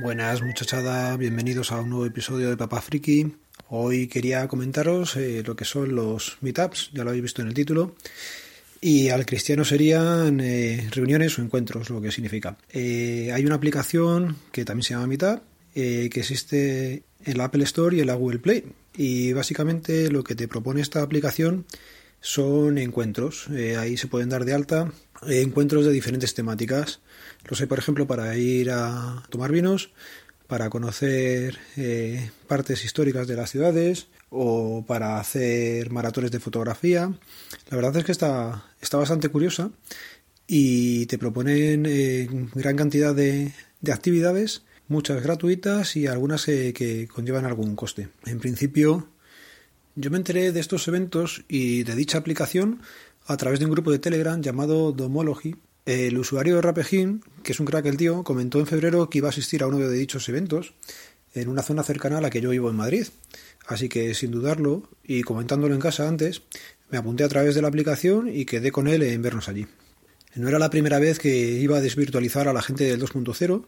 Buenas muchachada, bienvenidos a un nuevo episodio de Papá Friki. Hoy quería comentaros eh, lo que son los meetups, ya lo habéis visto en el título, y al cristiano serían eh, reuniones o encuentros, lo que significa. Eh, hay una aplicación que también se llama Meetup, que existe en la Apple Store y en la Google Play, y básicamente lo que te propone esta aplicación son encuentros. ahí se pueden dar de alta encuentros de diferentes temáticas los hay, por ejemplo, para ir a tomar vinos, para conocer eh, partes históricas de las ciudades o para hacer maratones de fotografía. La verdad es que está, está bastante curiosa y te proponen eh, gran cantidad de, de, actividades, muchas gratuitas y algunas que conllevan algún coste. En principio, yo me enteré de estos eventos y de dicha aplicación a través de un grupo de Telegram llamado Domology, el usuario de Rapejín, que es un crack el tío, comentó en febrero que iba a asistir a uno de dichos eventos en una zona cercana a la que yo vivo en Madrid. Así que sin dudarlo y comentándolo en casa antes, me apunté a través de la aplicación y quedé con él en vernos allí. No era la primera vez que iba a desvirtualizar a la gente del 2.0,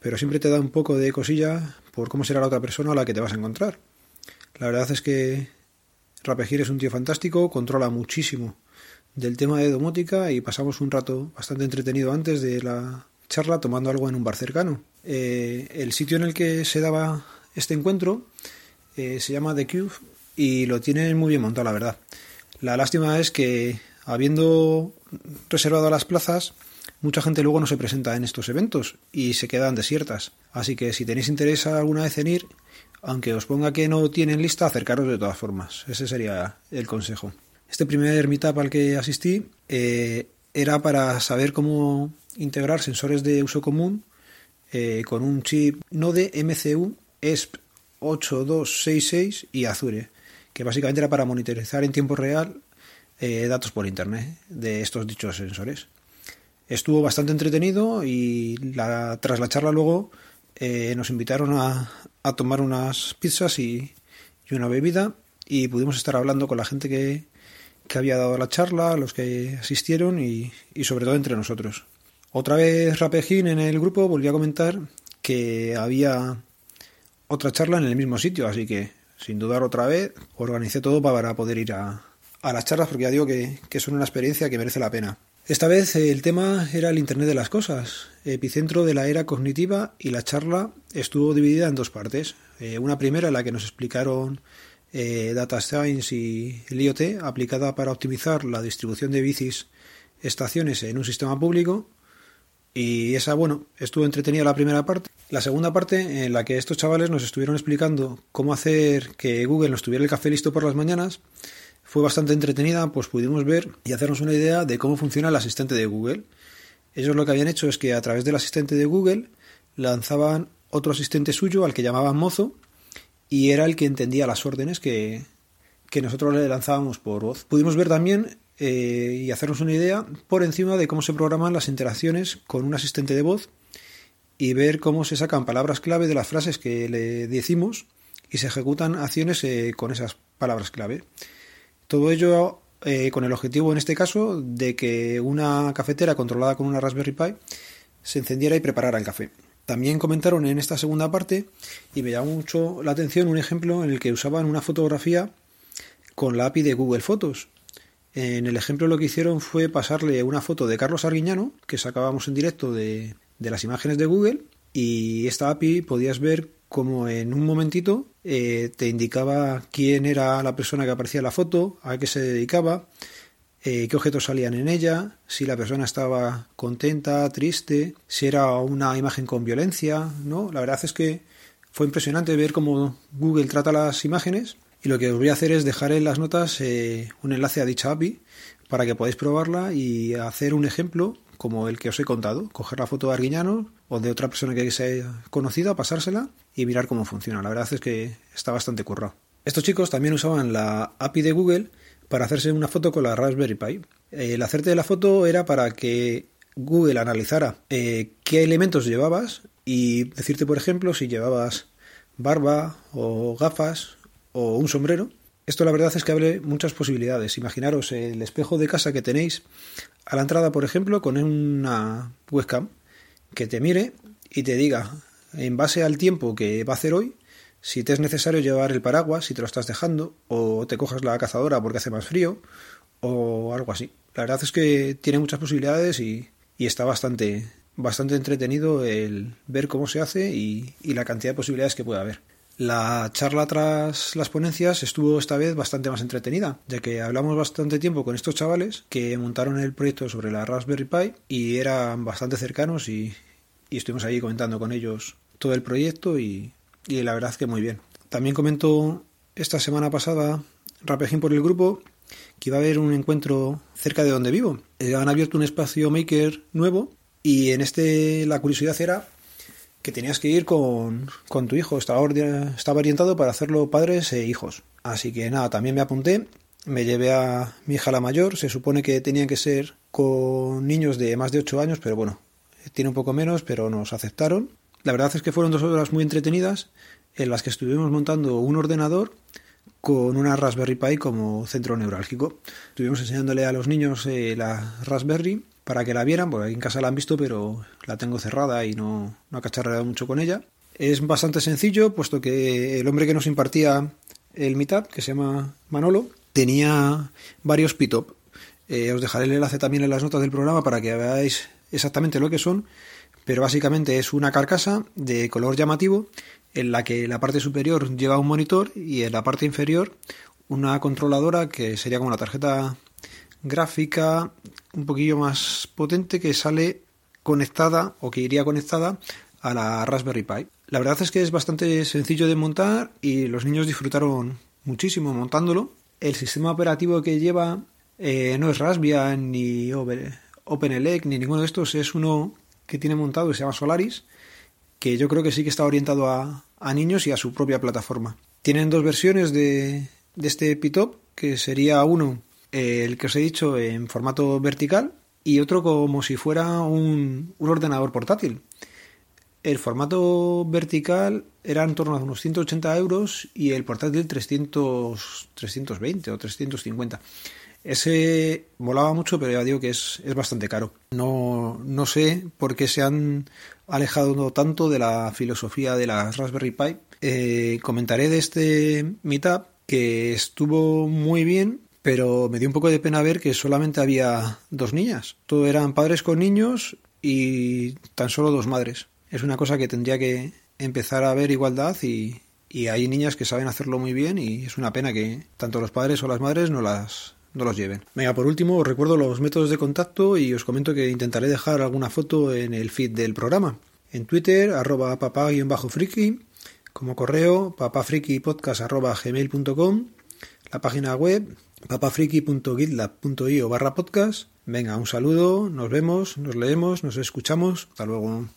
pero siempre te da un poco de cosilla por cómo será la otra persona a la que te vas a encontrar. La verdad es que Rapejir es un tío fantástico, controla muchísimo del tema de domótica y pasamos un rato bastante entretenido antes de la charla tomando algo en un bar cercano. Eh, el sitio en el que se daba este encuentro eh, se llama The Cube y lo tienen muy bien montado, la verdad. La lástima es que, habiendo reservado las plazas, mucha gente luego no se presenta en estos eventos y se quedan desiertas. Así que si tenéis interés alguna vez en ir, aunque os ponga que no tienen lista, acercaros de todas formas. Ese sería el consejo. Este primer meetup al que asistí eh, era para saber cómo integrar sensores de uso común eh, con un chip no de MCU ESP 8266 y Azure, que básicamente era para monitorizar en tiempo real eh, datos por Internet de estos dichos sensores. Estuvo bastante entretenido y la, tras la charla luego nos invitaron a, tomar unas pizzas y, una bebida y pudimos estar hablando con la gente que, había dado la charla, los que asistieron y, sobre todo entre nosotros. Otra vez Rapejín en el grupo volvió a comentar que había otra charla en el mismo sitio, así que sin dudar otra vez organicé todo para poder ir a, a las charlas porque ya digo que, que son una experiencia que merece la pena. Esta vez el tema era el Internet de las Cosas, epicentro de la era cognitiva y la charla estuvo dividida en dos partes. Eh, una primera en la que nos explicaron eh, Data Science y el IoT aplicada para optimizar la distribución de bicis estaciones en un sistema público. Y esa, bueno, estuvo entretenida la primera parte. La segunda parte, en la que estos chavales nos estuvieron explicando cómo hacer que Google nos tuviera el café listo por las mañanas, fue bastante entretenida, pues pudimos ver y hacernos una idea de cómo funciona el asistente de Google. Ellos lo que habían hecho es que a través del asistente de Google lanzaban otro asistente suyo al que llamaban Mozo y era el que entendía las órdenes que, nosotros le lanzábamos por voz. Pudimos ver también eh, y hacernos una idea por encima de cómo se programan las interacciones con un asistente de voz y ver cómo se sacan palabras clave de las frases que le decimos y se ejecutan acciones eh, con esas palabras clave. Todo ello eh, con el objetivo, en este caso, de que una cafetera controlada con una Raspberry Pi se encendiera y preparara el café. También comentaron en esta segunda parte, y me llamó mucho la atención, un ejemplo en el que usaban una fotografía con la API de Google Fotos. En el ejemplo lo que hicieron fue pasarle una foto de Carlos Arguiñano, que sacábamos en directo de, las imágenes de Google, y esta API podías ver como en un momentito eh, te indicaba quién era la persona que aparecía en la foto, a qué se dedicaba, eh, qué objetos salían en ella, si la persona estaba contenta, triste, si era una imagen con violencia, ¿no? La verdad es que fue impresionante ver cómo Google trata las imágenes y lo que os voy a hacer es dejar en las notas eh, un enlace a dicha API para que podáis probarla y hacer un ejemplo como el que os he contado, coger la foto de Arguiñano o de otra persona que sea conocida, pasársela y mirar cómo funciona. La verdad es que está bastante currado. Estos chicos también usaban la API de Google para hacerse una foto con la Raspberry Pi. El hacerte de la foto era para que Google analizara eh, qué elementos llevabas y decirte, por ejemplo, si llevabas barba o gafas o un sombrero. Esto la verdad es que abre muchas posibilidades. Imaginaros el espejo de casa que tenéis a la entrada, por ejemplo, con una webcam que te mire y te diga en base al tiempo que va a hacer hoy, si te es necesario llevar el paraguas, si te lo estás dejando, o te cojas la cazadora porque hace más frío, o algo así. La verdad es que tiene muchas posibilidades y, está bastante, bastante entretenido el ver cómo se hace y, y la cantidad de posibilidades que puede haber. La charla tras las ponencias estuvo esta vez bastante más entretenida, ya que hablamos bastante tiempo con estos chavales que montaron el proyecto sobre la Raspberry Pi y eran bastante cercanos y, estuvimos ahí comentando con ellos todo el proyecto y, la verdad que muy bien. También comentó esta semana pasada Rapejín por el grupo que iba a haber un encuentro cerca de donde vivo. Eh, han abierto un espacio maker nuevo y en este la curiosidad era que tenías que ir con, tu hijo, estaba, estaba orientado para hacerlo padres e hijos. Así que nada, también me apunté, me llevé a mi hija la mayor, se supone que tenían que ser con niños de más de 8 años, pero bueno, tiene un poco menos, pero nos aceptaron. La verdad es que fueron dos horas muy entretenidas en las que estuvimos montando un ordenador con una Raspberry Pi como centro neurálgico. Estuvimos enseñándole a los niños eh, la Raspberry para que la vieran, porque en casa la han visto, pero la tengo cerrada y no, no ha cacharreado mucho con ella. Es bastante sencillo, puesto que el hombre que nos impartía el Meetup, que se llama Manolo, tenía varios pitop. Eh, os dejaré el enlace también en las notas del programa para que veáis exactamente lo que son, pero básicamente es una carcasa de color llamativo en la que la parte superior lleva un monitor y en la parte inferior una controladora que sería como la tarjeta gráfica un poquillo más potente que sale conectada o que iría conectada a la Raspberry Pi. La verdad es que es bastante sencillo de montar y los niños disfrutaron muchísimo montándolo. El sistema operativo que lleva eh, no es Raspbian ni OpenELEC ni ninguno de estos, es uno que tiene montado y se llama Solaris, que yo creo que sí que está orientado a, niños y a su propia plataforma. Tienen dos versiones de, de este Pitop, que sería uno el que os he dicho en formato vertical y otro como si fuera un, ordenador portátil. El formato vertical era en torno a unos 180 euros y el portátil 300, 320 o 350. Ese molaba mucho, pero ya digo que es, bastante caro. No, no sé por qué se han alejado tanto de la filosofía de la Raspberry Pi. Eh, comentaré de este Meetup que estuvo muy bien pero me dio un poco de pena ver que solamente había dos niñas. Todo eran padres con niños y tan solo dos madres. Es una cosa que tendría que empezar a ver igualdad y, hay niñas que saben hacerlo muy bien y es una pena que tanto los padres o las madres no las no los lleven. Venga, por último os recuerdo los métodos de contacto y os comento que intentaré dejar alguna foto en el feed del programa. En Twitter, arroba papá-friki, como correo, papafrikipodcast arroba gmail.com, la página web papafriki.gitlab.io barra podcast. Venga, un saludo, nos vemos, nos leemos, nos escuchamos. Hasta luego.